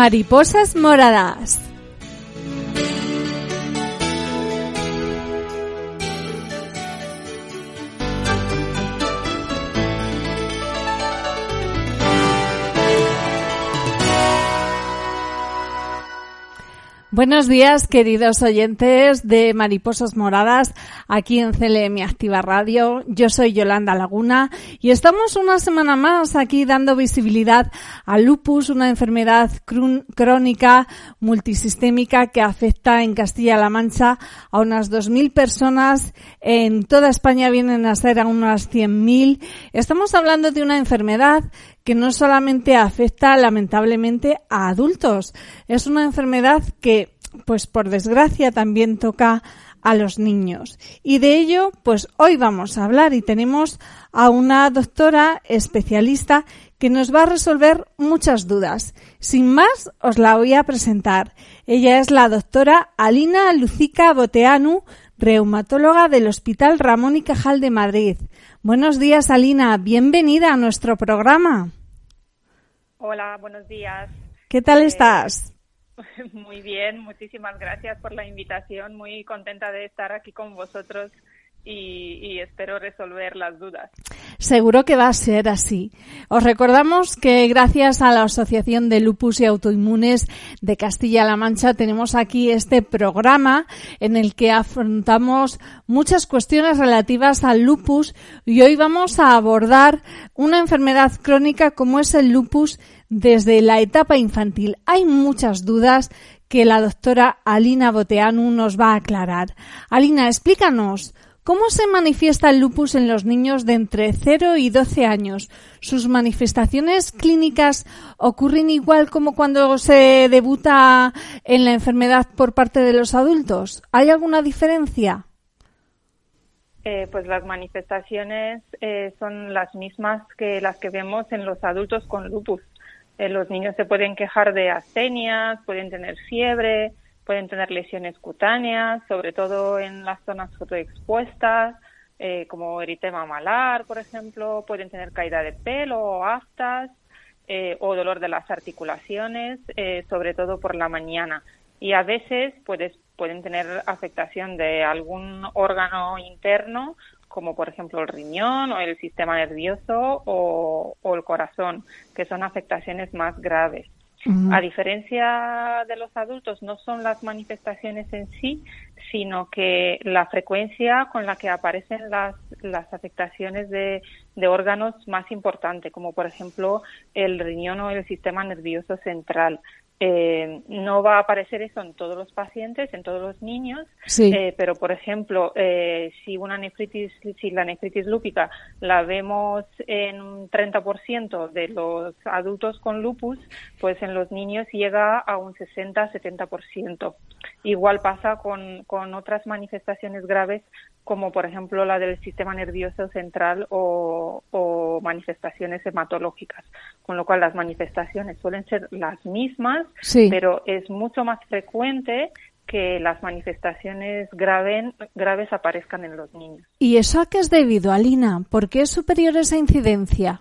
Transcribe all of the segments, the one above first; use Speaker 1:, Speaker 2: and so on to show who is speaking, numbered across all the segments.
Speaker 1: Mariposas moradas. Buenos días, queridos oyentes de Mariposas Moradas, aquí en CLM Activa Radio. Yo soy Yolanda Laguna y estamos una semana más aquí dando visibilidad al lupus, una enfermedad crónica multisistémica que afecta en Castilla-La Mancha a unas 2.000 personas. En toda España vienen a ser a unas 100.000. Estamos hablando de una enfermedad que no solamente afecta lamentablemente a adultos, es una enfermedad que, pues por desgracia, también toca a los niños. Y de ello, pues hoy vamos a hablar y tenemos a una doctora especialista que nos va a resolver muchas dudas. Sin más, os la voy a presentar. Ella es la doctora Alina Lucica Boteanu, reumatóloga del Hospital Ramón y Cajal de Madrid. Buenos días, Alina. Bienvenida a nuestro programa.
Speaker 2: Hola, buenos días.
Speaker 1: ¿Qué tal eh, estás?
Speaker 2: Muy bien, muchísimas gracias por la invitación. Muy contenta de estar aquí con vosotros y, espero resolver las dudas.
Speaker 1: Seguro que va a ser así. Os recordamos que gracias a la Asociación de Lupus y Autoinmunes de Castilla-La Mancha tenemos aquí este programa en el que afrontamos muchas cuestiones relativas al lupus y hoy vamos a abordar una enfermedad crónica como es el lupus desde la etapa infantil. Hay muchas dudas que la doctora Alina Boteanu nos va a aclarar. Alina, explícanos ¿Cómo se manifiesta el lupus en los niños de entre 0 y 12 años? ¿Sus manifestaciones clínicas ocurren igual como cuando se debuta en la enfermedad por parte de los adultos? ¿Hay alguna diferencia?
Speaker 2: Eh, pues las manifestaciones eh, son las mismas que las que vemos en los adultos con lupus. Eh, los niños se pueden quejar de astenias, pueden tener fiebre, pueden tener lesiones cutáneas, sobre todo en las zonas fotoexpuestas, eh, como eritema malar, por ejemplo, pueden tener caída de pelo o aftas eh, o dolor de las articulaciones, eh, sobre todo por la mañana. Y a veces puedes, pueden tener afectación de algún órgano interno, como por ejemplo el riñón o el sistema nervioso o el corazón, que son afectaciones más graves. A diferencia de los adultos, no son las manifestaciones en sí, sino que la frecuencia con la que aparecen las, las afectaciones de, de órganos más importantes, como por ejemplo el riñón o el sistema nervioso central. Eh, no va a aparecer eso en todos los pacientes, en todos los niños, eh, pero por ejemplo, eh, si una nefritis, si la nefritis lúpica la vemos en un 30% de los adultos con lupus, pues en los niños llega a un 60-70%. Igual pasa con, con otras manifestaciones graves como por ejemplo la del sistema nervioso central o, manifestaciones hematológicas, con lo cual las manifestaciones suelen ser las mismas, pero es mucho más frecuente que las manifestaciones graves aparezcan en los niños.
Speaker 1: ¿Y eso a qué es debido, Alina? ¿Por qué es superior esa incidencia?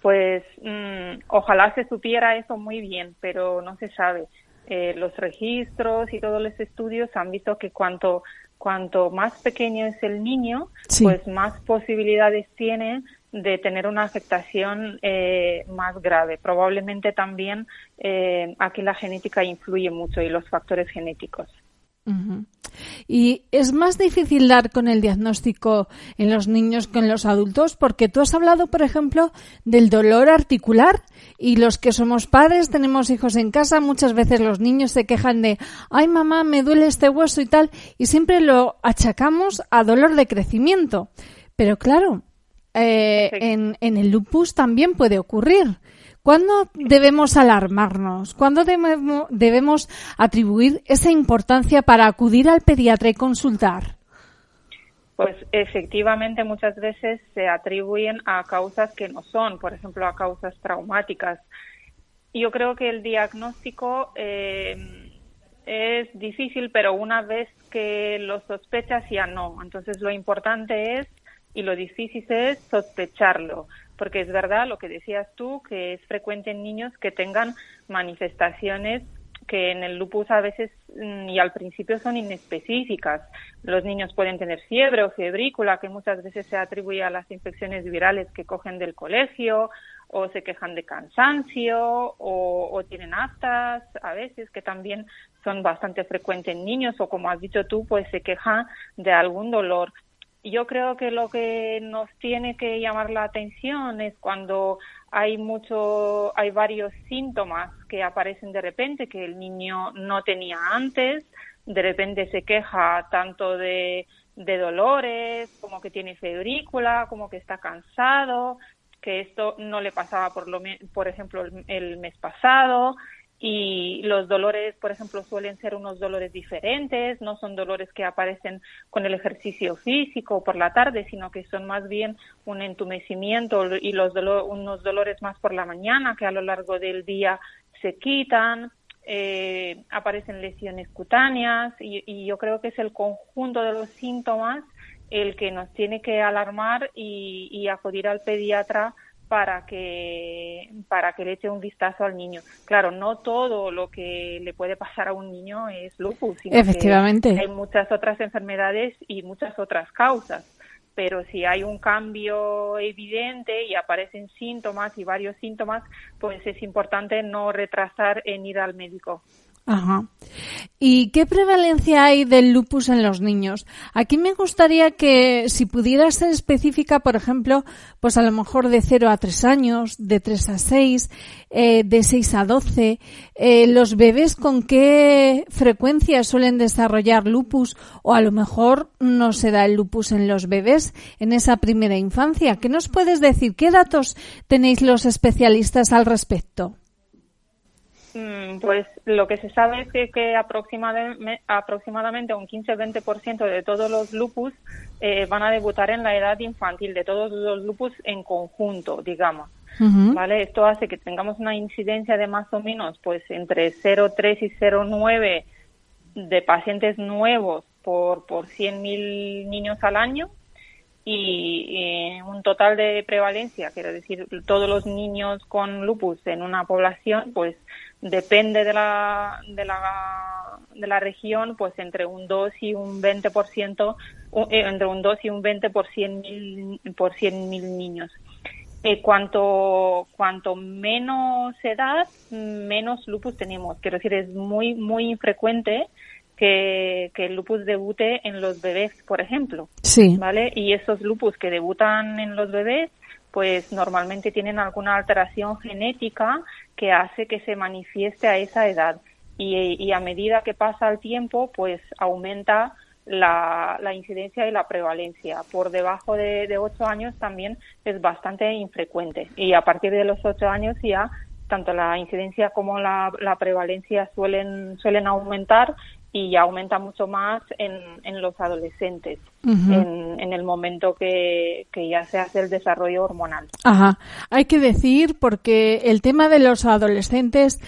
Speaker 2: Pues mm, ojalá se supiera eso muy bien, pero no se sabe. Eh, los registros y todos los estudios han visto que cuanto cuanto más pequeño es el niño, pues más posibilidades tiene de tener una afectación eh, más grave. Probablemente también eh, aquí la genética influye mucho y los factores genéticos.
Speaker 1: Y es más difícil dar con el diagnóstico en los niños que en los adultos, porque tú has hablado, por ejemplo, del dolor articular y los que somos padres, tenemos hijos en casa, muchas veces los niños se quejan de, ay mamá, me duele este hueso y tal, y siempre lo achacamos a dolor de crecimiento. Pero claro, eh, en, en el lupus también puede ocurrir. ¿Cuándo debemos alarmarnos? ¿Cuándo debemos, atribuir esa importancia para acudir al pediatra y consultar?
Speaker 2: Pues efectivamente muchas veces se atribuyen a causas que no son, por ejemplo, a causas traumáticas. Yo creo que el diagnóstico eh, es difícil, pero una vez que lo sospechas ya no. Entonces lo importante es y lo difícil es sospecharlo porque es verdad lo que decías tú, que es frecuente en niños que tengan manifestaciones que en el lupus a veces mm, y al principio son inespecíficas. Los niños pueden tener fiebre o febrícula, que muchas veces se atribuye a las infecciones virales que cogen del colegio, o se quejan de cansancio, o, o tienen aftas, a veces, que también son bastante frecuentes en niños, o como has dicho tú, pues se quejan de algún dolor yo creo que lo que nos tiene que llamar la atención es cuando hay mucho, hay varios síntomas que aparecen de repente que el niño no tenía antes, de repente se queja tanto de, de dolores, como que tiene febrícula, como que está cansado, que esto no le pasaba por lo por ejemplo el mes pasado y los dolores, por ejemplo, suelen ser unos dolores diferentes, no son dolores que aparecen con el ejercicio físico por la tarde, sino que son más bien un entumecimiento y los unos dolores más por la mañana que a lo largo del día se quitan. Eh, aparecen lesiones cutáneas y, y yo creo que es el conjunto de los síntomas el que nos tiene que alarmar y, y acudir al pediatra para que para que le eche un vistazo al niño. Claro, no todo lo que le puede pasar a un niño es lupus, sino
Speaker 1: Efectivamente.
Speaker 2: hay muchas otras enfermedades y muchas otras causas. Pero si hay un cambio evidente y aparecen síntomas y varios síntomas, pues es importante no retrasar en ir al médico.
Speaker 1: Ajá. ¿Y qué prevalencia hay del lupus en los niños? Aquí me gustaría que, si pudiera ser específica, por ejemplo, pues a lo mejor de 0 a 3 años, de 3 a 6, eh, de 6 a 12, eh, los bebés con qué frecuencia suelen desarrollar lupus o a lo mejor no se da el lupus en los bebés en esa primera infancia. ¿Qué nos puedes decir? ¿Qué datos tenéis los especialistas al respecto?
Speaker 2: Mm, pues lo que se sabe es que, aproximadamente, un 15-20% de todos los lupus eh, van a debutar en la edad infantil, de todos los lupus en conjunto, digamos. ¿Vale? Esto hace que tengamos una incidencia de más o menos pues entre 0,3 y 0,9 de pacientes nuevos por, por 100.000 niños al año y, un total de prevalencia, quiero decir, todos los niños con lupus en una población, pues depende de la, de la, de la región, pues entre un 2 y un 20%, eh, entre un 2 y un 20 por 100.000 por 100 mil niños. Eh, cuanto, cuanto menos edad, menos lupus tenemos. Quiero decir, es muy, muy infrecuente que, el lupus debute en los bebés, por ejemplo.
Speaker 1: Sí.
Speaker 2: ¿Vale? Y esos lupus que debutan en los bebés, pues normalmente tienen alguna alteración genética que hace que se manifieste a esa edad. Y, a medida que pasa el tiempo, pues aumenta la, incidencia y la prevalencia. Por debajo de, de 8 años también es bastante infrecuente. Y a partir de los 8 años ya tanto la incidencia como la, la prevalencia suelen, suelen aumentar y aumenta mucho más en, en los adolescentes en, en, el momento que, que, ya se hace el desarrollo hormonal.
Speaker 1: Ajá. Hay que decir, porque el tema de los adolescentes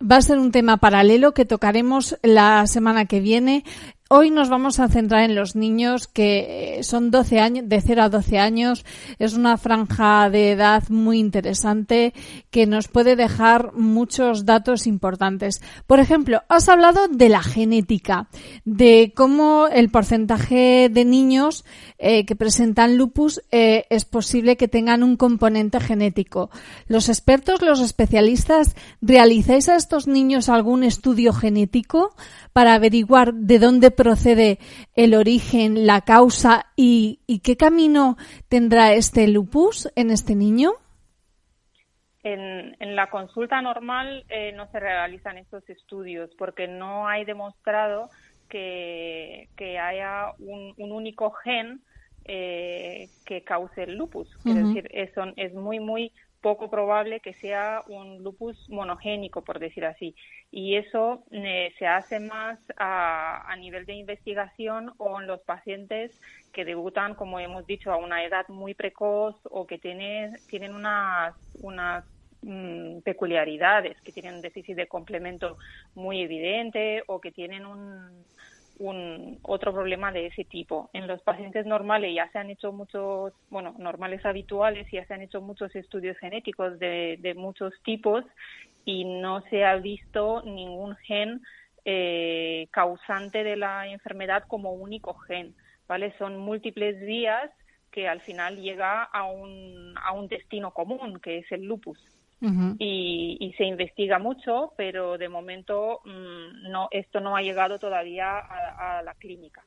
Speaker 1: va a ser un tema paralelo que tocaremos la semana que viene. Hoy nos vamos a centrar en los niños que eh, son 12 años, de 0 a 12 años. Es una franja de edad muy interesante que nos puede dejar muchos datos importantes. Por ejemplo, has hablado de la genética, de cómo el porcentaje de niños eh, que presentan lupus eh, es posible que tengan un componente genético. Los expertos, los especialistas, ¿realizáis a estos niños algún estudio genético para averiguar de dónde procede el origen, la causa y, qué camino tendrá este lupus en este niño?
Speaker 2: En, la consulta normal eh, no se realizan estos estudios porque no hay demostrado que, haya un, único gen eh, que cause el lupus. Es decir, es, es muy, muy poco probable que sea un lupus monogénico, por decir así. Y eso eh, se hace más a, a, nivel de investigación o en los pacientes que debutan, como hemos dicho, a una edad muy precoz o que tiene, tienen unas, unas mm, peculiaridades, que tienen un déficit de complemento muy evidente o que tienen un, un otro problema de ese tipo. En los pacientes normales ya se han hecho muchos, bueno, normales habituales, ya se han hecho muchos estudios genéticos de, de muchos tipos y no se ha visto ningún gen eh, causante de la enfermedad como único gen, ¿vale? Son múltiples vías que al final llega a un, a un destino común, que es el lupus. Y, se investiga mucho, pero de momento mm, no, esto no ha llegado todavía a, la clínica.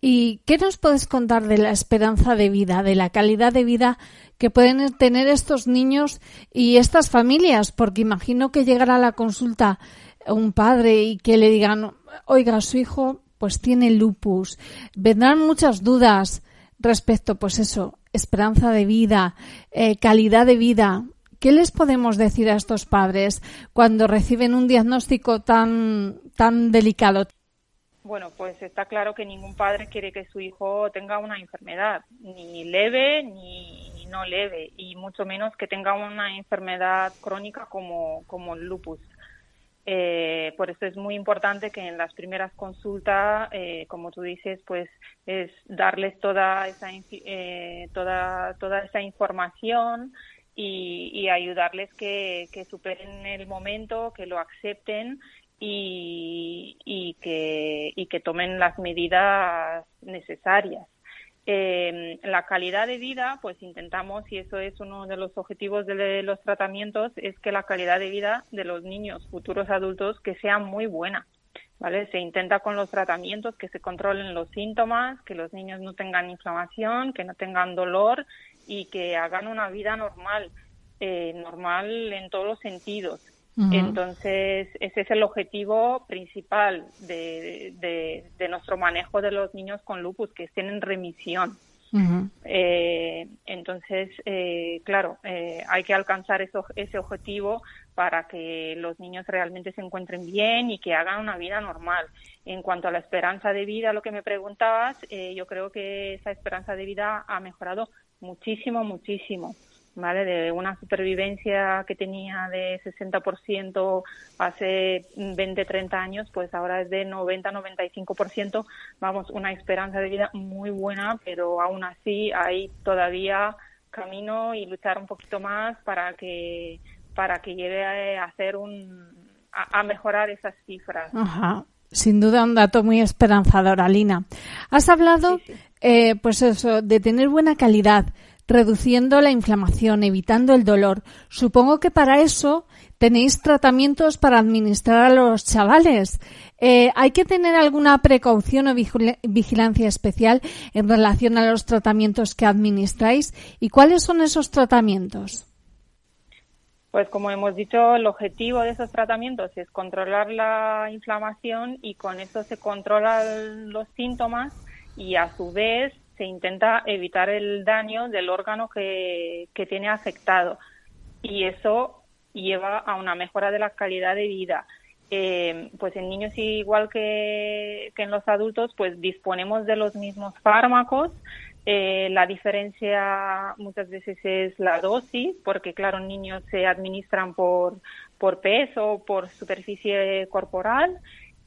Speaker 1: ¿Y qué nos puedes contar de la esperanza de vida, de la calidad de vida que pueden tener estos niños y estas familias? Porque imagino que llegará a la consulta un padre y que le digan, oiga, su hijo pues tiene lupus. Vendrán muchas dudas respecto, pues eso, esperanza de vida, eh, calidad de vida. ¿Qué les podemos decir a estos padres cuando reciben un diagnóstico tan, tan delicado?
Speaker 2: Bueno, pues está claro que ningún padre quiere que su hijo tenga una enfermedad, ni leve ni no leve, y mucho menos que tenga una enfermedad crónica como, como el lupus. Eh, por eso es muy importante que en las primeras consultas, eh, como tú dices, pues es darles toda esa, eh, toda, toda esa información y, ayudarles que, que, superen el momento, que lo acepten y, y, que, y que tomen las medidas necesarias. Eh, la calidad de vida, pues intentamos, y eso es uno de los objetivos de los tratamientos, es que la calidad de vida de los niños, futuros adultos, que sea muy buena. ¿Vale? Se intenta con los tratamientos que se controlen los síntomas, que los niños no tengan inflamación, que no tengan dolor y que hagan una vida normal, eh, normal en todos los sentidos. Entonces, ese es el objetivo principal de, de, nuestro manejo de los niños con lupus, que estén en remisión. eh, entonces, eh, claro, eh, hay que alcanzar eso, ese objetivo para que los niños realmente se encuentren bien y que hagan una vida normal. En cuanto a la esperanza de vida, lo que me preguntabas, eh, yo creo que esa esperanza de vida ha mejorado muchísimo, muchísimo. ¿Vale? De una supervivencia que tenía de 60% hace 20, 30 años, pues ahora es de 90, 95%. Vamos, una esperanza de vida muy buena, pero aún así hay todavía camino y luchar un poquito más para que para que lleve a hacer un a, mejorar esas cifras.
Speaker 1: Ajá. Sin duda un dato muy esperanzador, Alina. Has hablado, Eh, pues eso, de tener buena calidad, reduciendo la inflamación, evitando el dolor. Supongo que para eso tenéis tratamientos para administrar a los chavales. Eh, ¿Hay que tener alguna precaución o vigilancia especial en relación a los tratamientos que administráis? ¿Y cuáles son esos tratamientos?
Speaker 2: Pues como hemos dicho, el objetivo de esos tratamientos es controlar la inflamación y con eso se controlan los síntomas y a su vez se intenta evitar el daño del órgano que, tiene afectado y eso lleva a una mejora de la calidad de vida. Eh, pues en niños igual que, en los adultos, pues disponemos de los mismos fármacos. Eh, la diferencia muchas veces es la dosis, porque claro, niños se administran por, por peso, por superficie corporal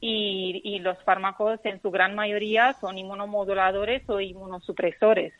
Speaker 2: y, los fármacos en su gran mayoría son inmunomoduladores o inmunosupresores.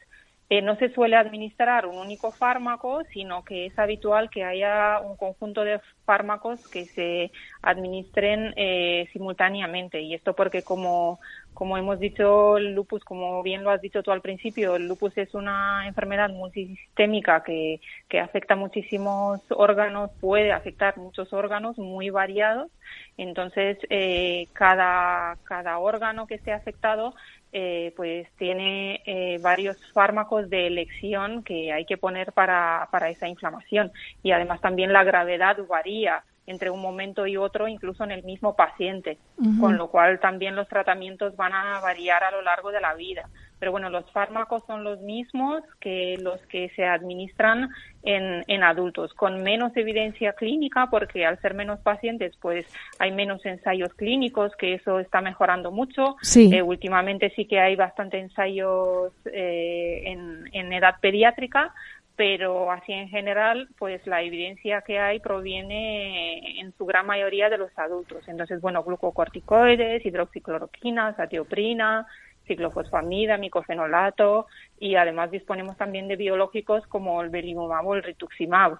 Speaker 2: Eh, no se suele administrar un único fármaco, sino que es habitual que haya un conjunto de fármacos que se administren eh, simultáneamente. Y esto porque, como, como hemos dicho, el lupus, como bien lo has dicho tú al principio, el lupus es una enfermedad multisistémica que, que afecta muchísimos órganos, puede afectar muchos órganos muy variados. Entonces, eh, cada, cada órgano que esté afectado eh, pues tiene eh, varios fármacos de elección que hay que poner para, para esa inflamación y además también la gravedad varía entre un momento y otro, incluso en el mismo paciente, con lo cual también los tratamientos van a variar a lo largo de la vida. Pero bueno, los fármacos son los mismos que los que se administran en, en adultos, con menos evidencia clínica, porque al ser menos pacientes, pues hay menos ensayos clínicos, que eso está mejorando mucho. Eh, últimamente sí que hay bastante ensayos eh, en, en edad pediátrica, pero así en general, pues la evidencia que hay proviene en su gran mayoría de los adultos. Entonces, bueno, glucocorticoides, hidroxicloroquina, satioprina, ciclofosfamida, micofenolato y además disponemos también de biológicos como el belimumab o el rituximab.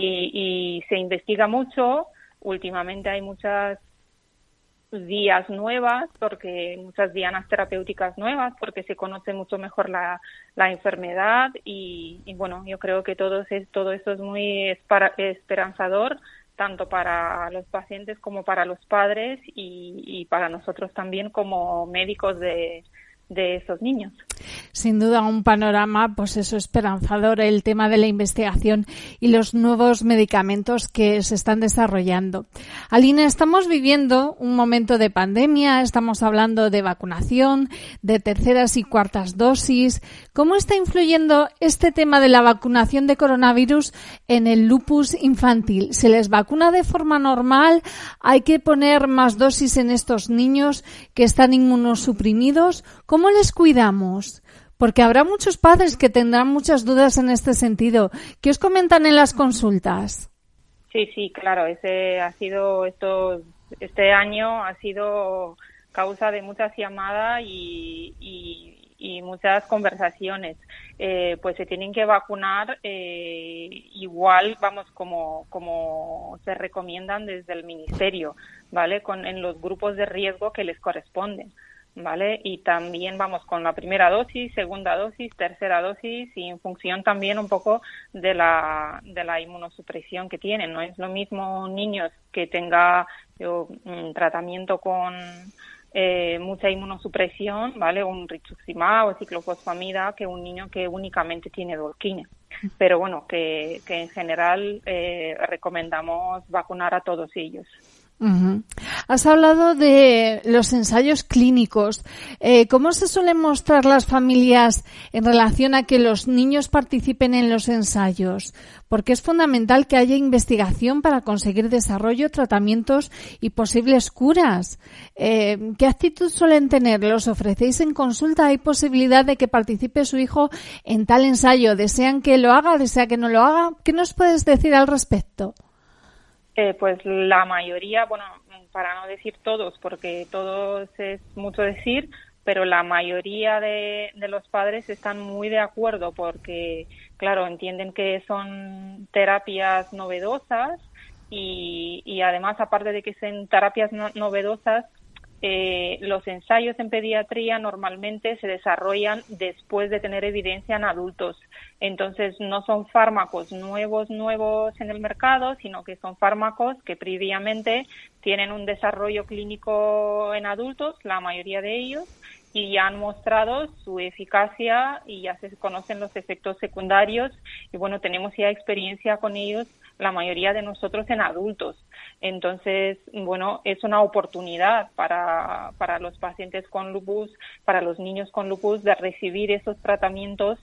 Speaker 2: Y, y se investiga mucho. Últimamente hay muchas vías nuevas, porque muchas dianas terapéuticas nuevas, porque se conoce mucho mejor la, la enfermedad y, bueno, yo creo que todo, es, todo eso es muy esperanzador tanto para los pacientes como para los padres y, para nosotros también como médicos de, de esos niños.
Speaker 1: Sin duda un panorama, pues eso esperanzador, el tema de la investigación y los nuevos medicamentos que se están desarrollando. Alina, estamos viviendo un momento de pandemia, estamos hablando de vacunación, de terceras y cuartas dosis. ¿Cómo está influyendo este tema de la vacunación de coronavirus en el lupus infantil? ¿Se les vacuna de forma normal? ¿Hay que poner más dosis en estos niños que están inmunosuprimidos? ¿Cómo les cuidamos? Porque habrá muchos padres que tendrán muchas dudas en este sentido. ¿Qué os comentan en las consultas?
Speaker 2: Sí, sí, claro. Ese ha sido esto, este año ha sido causa de muchas llamadas y, muchas conversaciones. Eh, pues se tienen que vacunar eh, igual, vamos, como, como se recomiendan desde el ministerio, ¿vale? Con, en los grupos de riesgo que les corresponden. ¿Vale? Y también vamos con la primera dosis, segunda dosis, tercera dosis y en función también un poco de la, de la inmunosupresión que tienen. No es lo mismo niños que tenga un tratamiento con eh, mucha inmunosupresión, ¿vale? Un rituximab o ciclofosfamida que un niño que únicamente tiene dolquina. Pero bueno, que, que en general eh, recomendamos vacunar a todos ellos.
Speaker 1: Has hablado de los ensayos clínicos. Eh, ¿Cómo se suelen mostrar las familias en relación a que los niños participen en los ensayos? Porque es fundamental que haya investigación para conseguir desarrollo, tratamientos y posibles curas. Eh, ¿Qué actitud suelen tener? ¿Los ofrecéis en consulta? ¿Hay posibilidad de que participe su hijo en tal ensayo? ¿Desean que lo haga? ¿Desea que no lo haga? ¿Qué nos puedes decir al respecto?
Speaker 2: Eh, pues la mayoría, bueno, para no decir todos, porque todos es mucho decir, pero la mayoría de, los padres están muy de acuerdo porque, claro, entienden que son terapias novedosas y, y además, aparte de que sean terapias novedosas, eh, los ensayos en pediatría normalmente se desarrollan después de tener evidencia en adultos. Entonces, no son fármacos nuevos, nuevos en el mercado, sino que son fármacos que previamente tienen un desarrollo clínico en adultos, la mayoría de ellos, y ya han mostrado su eficacia y ya se conocen los efectos secundarios. Y bueno, tenemos ya experiencia con ellos la mayoría de nosotros en adultos. Entonces, bueno, es una oportunidad para, para los pacientes con lupus, para los niños con lupus, de recibir esos tratamientos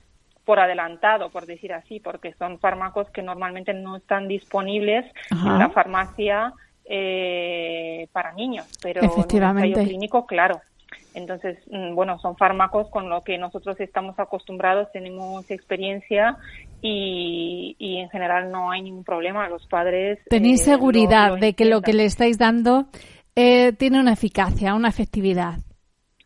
Speaker 2: por adelantado, por decir así, porque son fármacos que normalmente no están disponibles en la farmacia eh, para niños, pero en el ensayo clínico, claro. Entonces, mm, bueno, son fármacos con los que nosotros estamos acostumbrados, tenemos experiencia y, en general no hay ningún problema. Los padres.
Speaker 1: Tenéis eh, seguridad de que lo que le estáis dando eh, tiene una eficacia, una efectividad.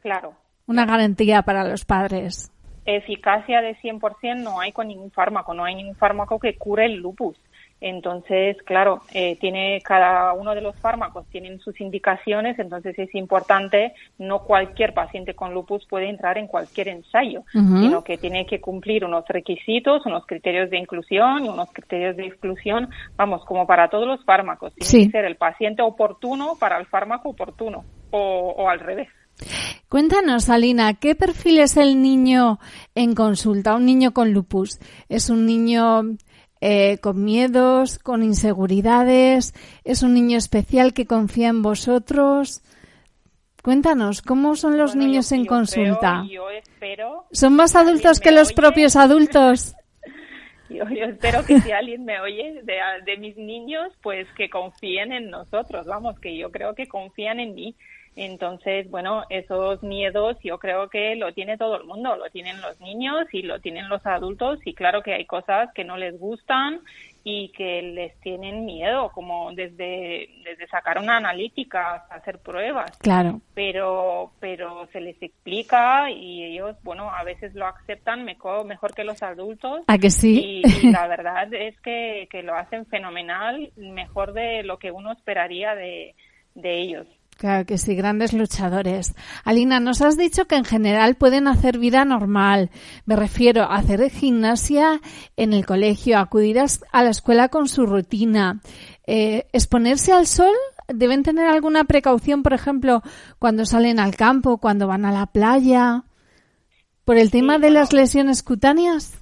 Speaker 2: Claro.
Speaker 1: Una garantía para los padres.
Speaker 2: Eficacia de 100% no hay con ningún fármaco, no hay ningún fármaco que cure el lupus. Entonces, claro, eh, tiene cada uno de los fármacos tienen sus indicaciones, entonces es importante no cualquier paciente con lupus puede entrar en cualquier ensayo, sino que tiene que cumplir unos requisitos, unos criterios de inclusión y unos criterios de exclusión, vamos, como para todos los fármacos, tiene que ser el paciente oportuno para el fármaco oportuno o, o al revés.
Speaker 1: Cuéntanos, Alina, ¿qué perfil es el niño en consulta? Un niño con lupus. ¿Es un niño eh, con miedos, con inseguridades, es un niño especial que confía en vosotros. Cuéntanos, ¿cómo son los niños en consulta? ¿Son más adultos que los propios adultos?
Speaker 2: yo, espero que si alguien me oye de, de mis niños, pues que confíen en nosotros, vamos, que yo creo que confían en mí. Entonces, bueno, esos miedos yo creo que lo tiene todo el mundo, lo tienen los niños y lo tienen los adultos y claro que hay cosas que no les gustan y que les tienen miedo, como desde, desde sacar una analítica hasta hacer pruebas.
Speaker 1: Claro.
Speaker 2: Pero, pero se les explica y ellos, bueno, a veces lo aceptan mejor, mejor que los adultos.
Speaker 1: ¿A que sí?
Speaker 2: Y, la verdad es que, que, lo hacen fenomenal, mejor de lo que uno esperaría de, de ellos.
Speaker 1: Claro que sí, grandes luchadores. Alina, nos has dicho que en general pueden hacer vida normal. Me refiero a hacer gimnasia en el colegio, acudir a la escuela con su rutina. Eh, ¿Exponerse al sol? ¿Deben tener alguna precaución, por ejemplo, cuando salen al campo, cuando van a la playa? ¿Por el tema de las lesiones cutáneas?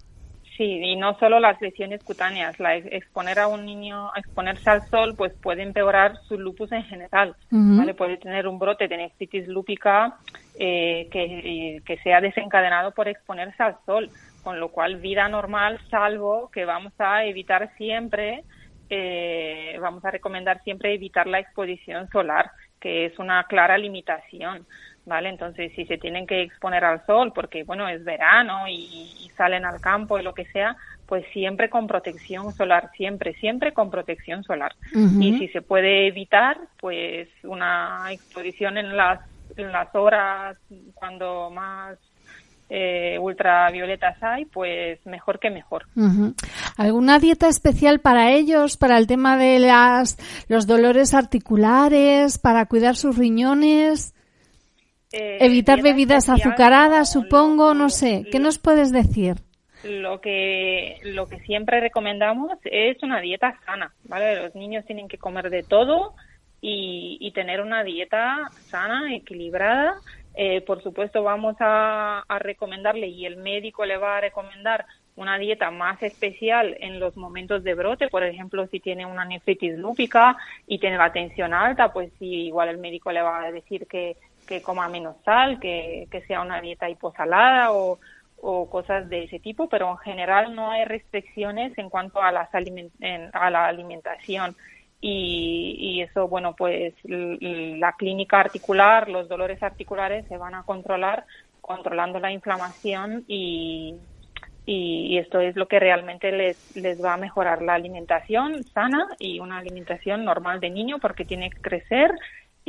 Speaker 2: Sí, y no solo las lesiones cutáneas, la exponer a un niño, exponerse al sol, pues puede empeorar su lupus en general, ¿vale? Puede tener un brote de nefritis lúpica eh, que, que sea desencadenado por exponerse al sol, con lo cual vida normal, salvo que vamos a evitar siempre, eh, vamos a recomendar siempre evitar la exposición solar, que es una clara limitación. ¿Vale? Entonces, si se tienen que exponer al sol porque, bueno, es verano y, salen al campo y lo que sea, pues siempre con protección solar, siempre, siempre con protección solar. Y si se puede evitar, pues una exposición en las, en las horas cuando más eh, ultravioletas hay, pues mejor que mejor.
Speaker 1: ¿Alguna dieta especial para ellos, para el tema de las, los dolores articulares, para cuidar sus riñones? Eh, Evitar bebidas azucaradas, supongo, no sé. ¿Qué nos puedes decir?
Speaker 2: Lo que, lo que siempre recomendamos es una dieta sana, ¿vale? Los niños tienen que comer de todo y, tener una dieta sana, equilibrada. Eh, por supuesto, vamos a, a recomendarle y el médico le va a recomendar una dieta más especial en los momentos de brote, por ejemplo, si tiene una nefritis lúpica y tiene la tensión alta, pues sí, igual el médico le va a decir que que coma menos sal, que, sea una dieta hiposalada o, o cosas de ese tipo, pero en general no hay restricciones en cuanto a, las a la alimentación. Y, y, eso, bueno, pues la clínica articular, los dolores articulares se van a controlar controlando la inflamación y, y, esto es lo que realmente les, les va a mejorar la alimentación sana y una alimentación normal de niño porque tiene que crecer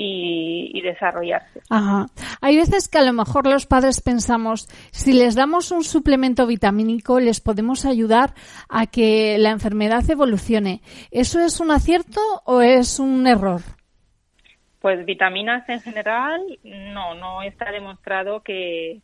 Speaker 2: y, desarrollarse.
Speaker 1: Ajá. Hay veces que a lo mejor los padres pensamos, si les damos un suplemento vitamínico, les podemos ayudar a que la enfermedad evolucione. ¿Eso es un acierto o es un error?
Speaker 2: Pues vitaminas en general, no, no está demostrado que,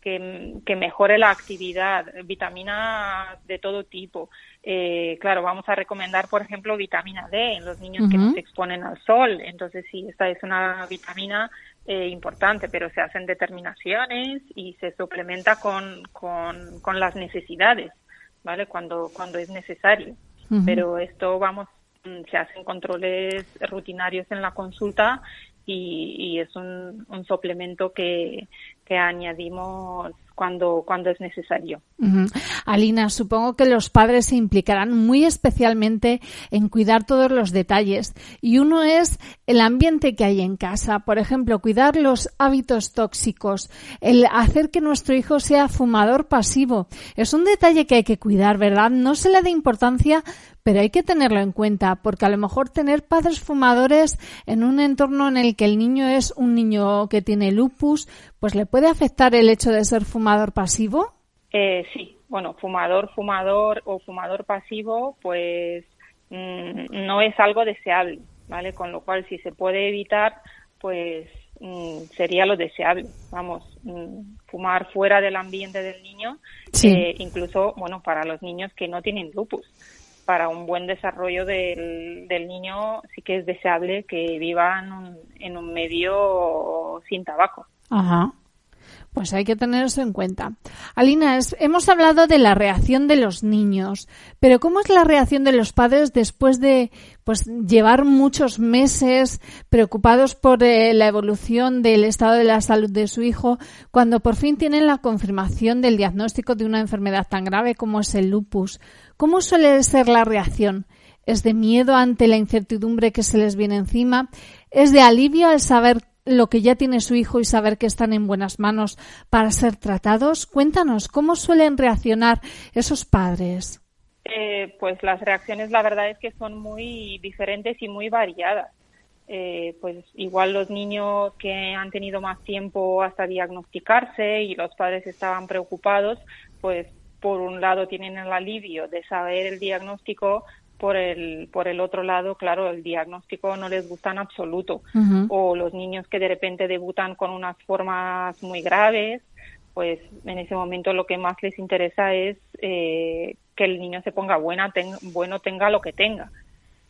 Speaker 2: que, mejore la actividad, vitaminas de todo tipo. Eh, claro, vamos a recomendar, por ejemplo, vitamina D en los niños que no se exponen al sol. Entonces, sí, esta es una vitamina eh, importante, pero se hacen determinaciones y se suplementa con, con, con las necesidades, ¿vale? Cuando, cuando es necesario. Pero esto, vamos, mm, se hacen controles rutinarios en la consulta y, y es un, un suplemento que, que añadimos cuando, cuando es necesario.
Speaker 1: Alina, supongo que los padres se implicarán muy especialmente en cuidar todos los detalles y uno es el ambiente que hay en casa, por ejemplo, cuidar los hábitos tóxicos, el hacer que nuestro hijo sea fumador pasivo. Es un detalle que hay que cuidar, ¿verdad? No se le da importancia, pero hay que tenerlo en cuenta, porque a lo mejor tener padres fumadores en un entorno en el que el niño es un niño que tiene lupus, pues le puede afectar el hecho de ser fumador pasivo.
Speaker 2: Eh, sí, bueno, fumador, fumador o fumador pasivo, pues mm, no es algo deseable, ¿vale? Con lo cual, si se puede evitar, pues mm, sería lo deseable. Vamos, mm, fumar fuera del ambiente del niño, eh, incluso, bueno, para los niños que no tienen lupus para un buen desarrollo del, del niño sí que es deseable que viva en un, en un medio sin tabaco.
Speaker 1: Ajá. Pues hay que tener eso en cuenta. Alina, hemos hablado de la reacción de los niños, pero ¿cómo es la reacción de los padres después de pues llevar muchos meses preocupados por eh, la evolución del estado de la salud de su hijo cuando por fin tienen la confirmación del diagnóstico de una enfermedad tan grave como es el lupus? ¿Cómo suele ser la reacción? ¿Es de miedo ante la incertidumbre que se les viene encima? ¿Es de alivio al saber lo que ya tiene su hijo y saber que están en buenas manos para ser tratados? Cuéntanos, ¿cómo suelen reaccionar esos padres?
Speaker 2: Eh, pues las reacciones la verdad es que son muy diferentes y muy variadas. Eh, pues igual los niños que han tenido más tiempo hasta diagnosticarse y los padres estaban preocupados, pues por un lado tienen el alivio de saber el diagnóstico, por el, por el otro lado, claro, el diagnóstico no les gusta en absoluto. O los niños que de repente debutan con unas formas muy graves, pues en ese momento lo que más les interesa es eh, que el niño se ponga buena, bueno, tenga lo que tenga.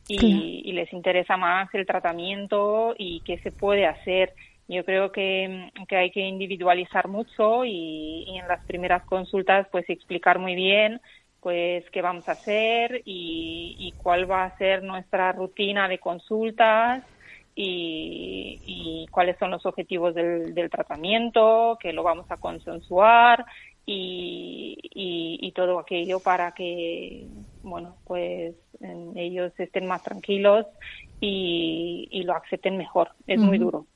Speaker 2: Y, les interesa más el tratamiento y qué se puede hacer. Yo creo que, que hay que individualizar mucho y, y, en las primeras consultas pues explicar muy bien pues qué vamos a hacer y, cuál va a ser nuestra rutina de consultas y, cuáles son los objetivos del, tratamiento, que lo vamos a consensuar y, todo aquello para que, bueno, pues ellos estén más tranquilos y, lo acepten mejor. Es muy duro.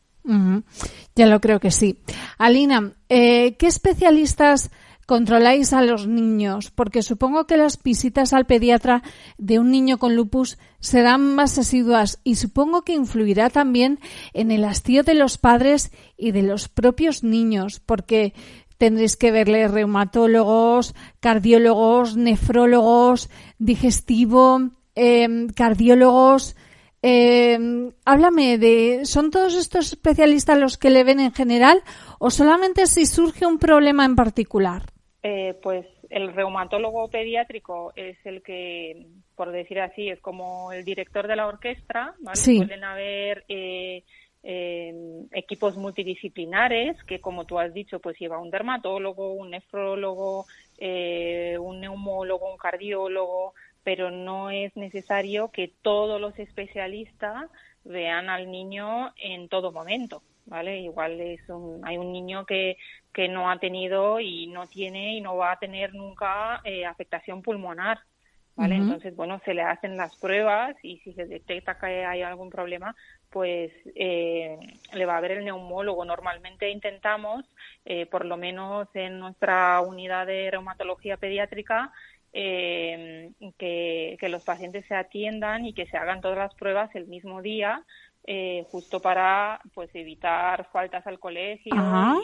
Speaker 1: Ya lo creo que sí. Alina, eh, ¿qué especialistas controláis a los niños? Porque supongo que las visitas al pediatra de un niño con lupus serán más asiduas y supongo que influirá también en el hastío de los padres y de los propios niños, porque tendréis que verle reumatólogos, cardiólogos, nefrólogos, digestivo, em, cardiólogos. Eh, háblame de, ¿son todos estos especialistas los que le ven en general o solamente si surge un problema en particular?
Speaker 2: Eh, pues el reumatólogo pediátrico es el que, por decir así, es como el director de la orquesta, ¿vale? Pueden haber eh, eh, equipos multidisciplinares que, como tú has dicho, pues lleva un dermatólogo, un nefrólogo, un neumólogo, un cardiólogo, pero no es necesario que todos los especialistas vean al niño en todo momento. ¿vale? Igual es un, hay un niño que, que no ha tenido y no tiene y no va a tener nunca eh, afectación pulmonar, ¿vale? Entonces, bueno, se le hacen las pruebas y si se detecta que hay algún problema, pues eh, le va a ver el neumólogo. Normalmente intentamos, eh, por lo menos en nuestra unidad de reumatología pediátrica, que, que, los pacientes se atiendan y que se hagan todas las pruebas el mismo día eh, justo para pues evitar faltas al colegio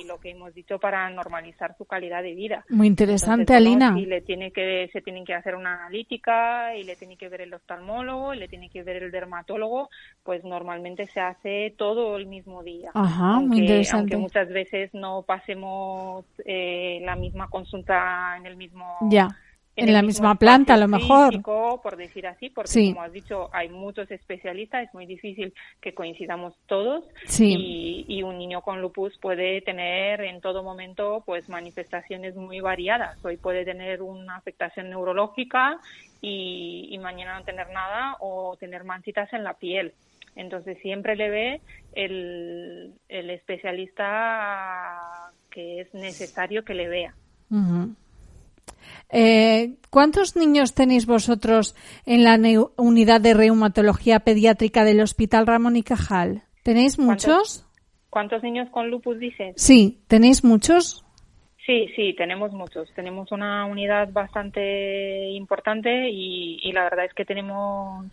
Speaker 2: y lo que hemos dicho para normalizar su calidad de vida.
Speaker 1: Muy interesante, Alina.
Speaker 2: Y le tiene que se tienen que hacer una analítica y le tiene que ver el oftalmólogo y le tiene que ver el dermatólogo, pues normalmente se hace todo el mismo día.
Speaker 1: Ajá, muy interesante.
Speaker 2: Aunque muchas veces no pasemos eh, la misma consulta en el mismo
Speaker 1: ya en, la misma planta a lo mejor.
Speaker 2: por decir así, porque como has dicho, hay muchos especialistas, es muy difícil que coincidamos todos y, y, un niño con lupus puede tener en todo momento pues manifestaciones muy variadas. Hoy puede tener una afectación neurológica y, y mañana no tener nada o tener manchitas en la piel. Entonces siempre le ve el, el especialista que es necesario que le vea.
Speaker 1: Eh, ¿Cuántos niños tenéis vosotros en la unidad de reumatología pediátrica del Hospital Ramón y Cajal? ¿Tenéis muchos?
Speaker 2: ¿Cuántos, niños con lupus dices?
Speaker 1: Sí, ¿tenéis muchos?
Speaker 2: Sí, sí, tenemos muchos. Tenemos una unidad bastante importante y, la verdad es que tenemos,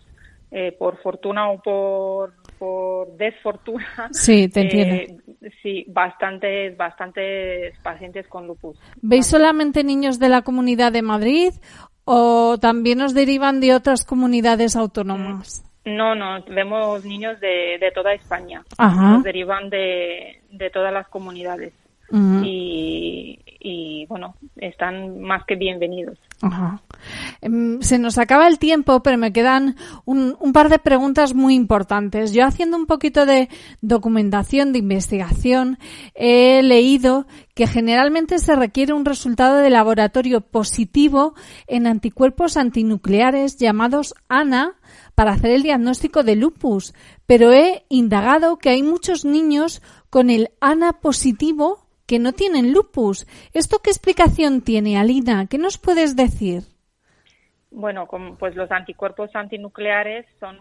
Speaker 2: eh, por fortuna o por por desfortuna.
Speaker 1: Sí, te entiendo.
Speaker 2: Eh, sí, bastantes, bastantes pacientes con lupus.
Speaker 1: ¿Veis solamente niños de la Comunidad de Madrid o también os derivan de otras comunidades autónomas?
Speaker 2: No, no, vemos niños de, de toda España. Nos derivan de, de todas las comunidades. y, y, bueno, están más que bienvenidos.
Speaker 1: Em, se nos acaba el tiempo, pero me quedan un, un, par de preguntas muy importantes. Yo haciendo un poquito de documentación, de investigación, he leído que generalmente se requiere un resultado de laboratorio positivo en anticuerpos antinucleares llamados ANA para hacer el diagnóstico de lupus, pero he indagado que hay muchos niños con el ANA positivo que no tienen lupus. ¿Esto qué explicación tiene, Alina? ¿Qué nos puedes decir?
Speaker 2: Bueno, pues los anticuerpos antinucleares son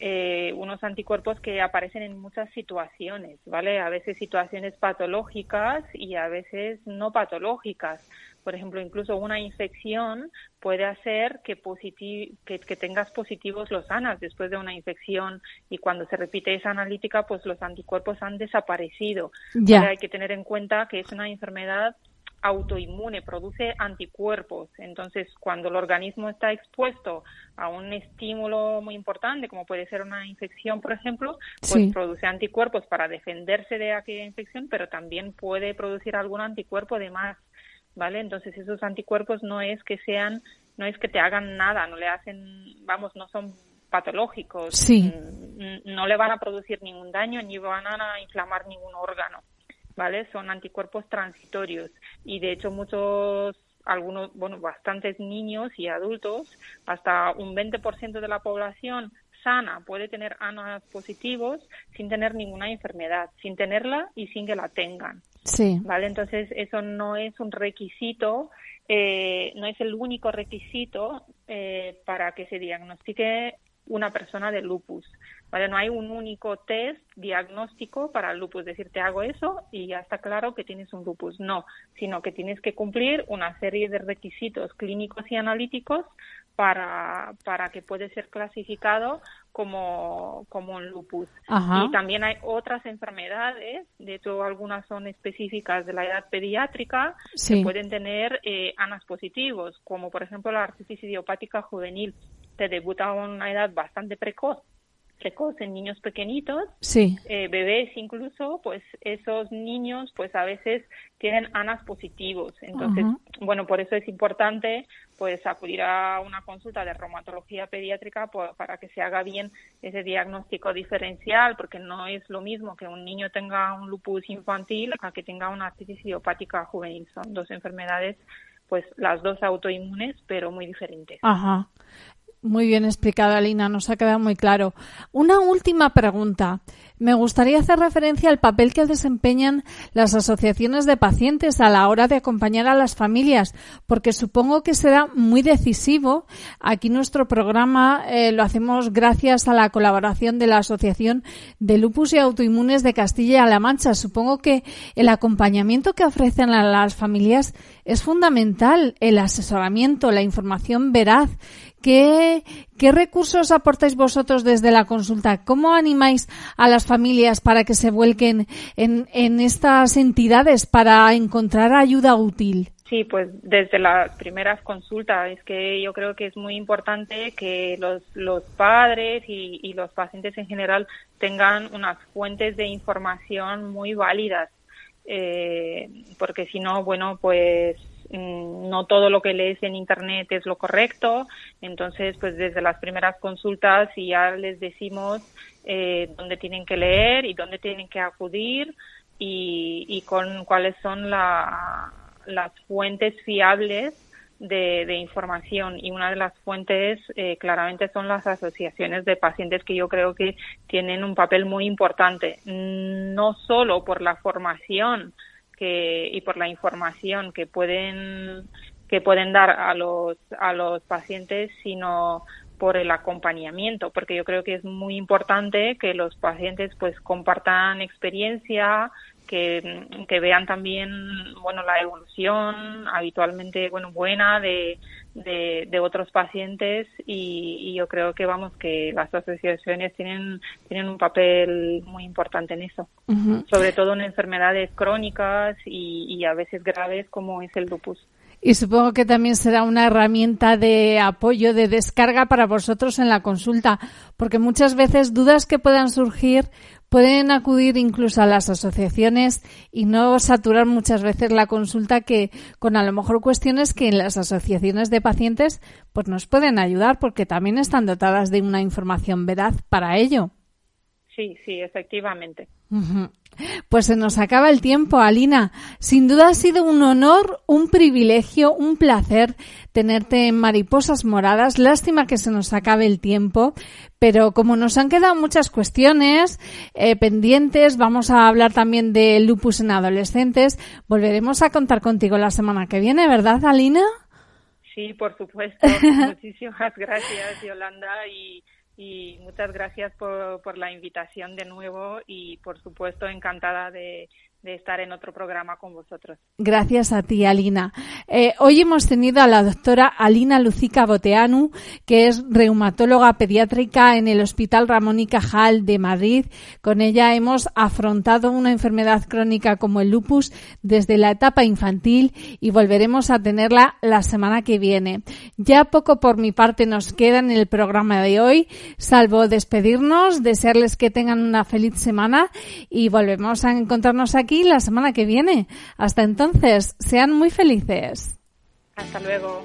Speaker 2: eh, unos anticuerpos que aparecen en muchas situaciones, ¿vale? A veces situaciones patológicas y a veces no patológicas por ejemplo, incluso una infección puede hacer que, que, tengas positivos los ANAS después de una infección y cuando se repite esa analítica, pues los anticuerpos han desaparecido. Ya. hay que tener en cuenta que es una enfermedad autoinmune, produce anticuerpos. Entonces, cuando el organismo está expuesto a un estímulo muy importante, como puede ser una infección, por ejemplo, pues produce anticuerpos para defenderse de aquella infección, pero también puede producir algún anticuerpo de más. ¿Vale? Entonces esos anticuerpos no es que sean, no es que te hagan nada, no le hacen, vamos, no son patológicos,
Speaker 1: sí.
Speaker 2: Mm, no le van a producir ningún daño ni van a inflamar ningún órgano, ¿vale? Son anticuerpos transitorios y de hecho muchos algunos, bueno, bastantes niños y adultos, hasta un 20% de la población sana puede tener anas positivos sin tener ninguna enfermedad, sin tenerla y sin que la tengan.
Speaker 1: Sí.
Speaker 2: ¿Vale? Entonces, eso no es un requisito, eh, no es el único requisito eh, para que se diagnostique una persona de lupus. ¿Vale? No hay un único test diagnóstico para el lupus, decir, te hago eso y ya está claro que tienes un lupus. No, sino que tienes que cumplir una serie de requisitos clínicos y analíticos para, para que puede ser clasificado como, como un lupus. Y también hay otras enfermedades, de hecho algunas son específicas de la edad pediátrica, que pueden tener eh, ANAS positivos, como por ejemplo la artritis idiopática juvenil, que debuta a una edad bastante precoz precoz en niños pequeñitos,
Speaker 1: sí.
Speaker 2: Eh, bebés incluso, pues esos niños pues a veces tienen ANAS positivos. Entonces, bueno, por eso es importante pues acudir a una consulta de reumatología pediátrica para que se haga bien ese diagnóstico diferencial, porque no es lo mismo que un niño tenga un lupus infantil a que tenga una artritis idiopática juvenil. Son dos enfermedades pues las dos autoinmunes, pero muy diferentes.
Speaker 1: Ajá. Muy bien explicado, Alina, nos ha quedado muy claro. Una última pregunta. Me gustaría hacer referencia al papel que desempeñan las asociaciones de pacientes a la hora de acompañar a las familias, porque supongo que será muy decisivo. Aquí nuestro programa eh, lo hacemos gracias a la colaboración de la Asociación de Lupus y Autoinmunes de Castilla-La Mancha. Supongo que el acompañamiento que ofrecen a las familias es fundamental, el asesoramiento, la información veraz ¿Qué, recursos aportáis vosotros desde la consulta? ¿Cómo animáis a las familias para que se vuelquen en, estas entidades para encontrar ayuda útil?
Speaker 2: Sí, pues desde las primeras consultas es que yo creo que es muy importante que los, padres y, y los pacientes en general tengan unas fuentes de información muy válidas, eh, porque si no, bueno, pues no todo lo que lees en internet es lo correcto. Entonces pues desde las primeras consultas y ya les decimos eh, dónde tienen que leer y dónde tienen que acudir y, con cuáles son las fuentes fiables de, información. Y una de las fuentes eh, claramente son las asociaciones de pacientes que yo creo que tienen un papel muy importante no solo por la formación que, y por la información que pueden que pueden dar a los a los pacientes sino por el acompañamiento porque yo creo que es muy importante que los pacientes pues compartan experiencia que, que vean también bueno la evolución habitualmente bueno buena de, de, otros pacientes y, yo creo que vamos que las asociaciones tienen tienen un papel muy importante en eso. Sobre todo en enfermedades crónicas y, y a veces graves como es el lupus.
Speaker 1: Y supongo que también será una herramienta de apoyo, de descarga para vosotros en la consulta, porque muchas veces dudas que puedan surgir pueden acudir incluso a las asociaciones y no saturar muchas veces la consulta que con a lo mejor cuestiones que en las asociaciones de pacientes pues nos pueden ayudar porque también están dotadas de una información veraz para ello.
Speaker 2: Sí, sí, efectivamente.
Speaker 1: Pues se nos acaba el tiempo, Alina. Sin duda ha sido un honor, un privilegio, un placer tenerte en Mariposas Moradas. Lástima que se nos acabe el tiempo, pero como nos han quedado muchas cuestiones eh, pendientes, vamos a hablar también de lupus en adolescentes. Volveremos a contar contigo la semana que viene, ¿verdad, Alina?
Speaker 2: Sí, por supuesto. Muchísimas gracias, Yolanda. Y y muchas gracias por, por la invitación de nuevo y por supuesto encantada de, de estar en otro programa con vosotros.
Speaker 1: Gracias a ti, Alina. Eh, hoy hemos tenido a la doctora Alina Lucica Boteanu, que es reumatóloga pediátrica en el Hospital Ramón y Cajal de Madrid. Con ella hemos afrontado una enfermedad crónica como el lupus desde la etapa infantil y volveremos a tenerla la semana que viene. Ya poco por mi parte nos queda en el programa de hoy, salvo despedirnos, desearles que tengan una feliz semana y volvemos a encontrarnos aquí la semana que viene. Hasta entonces, sean muy felices.
Speaker 2: Hasta luego.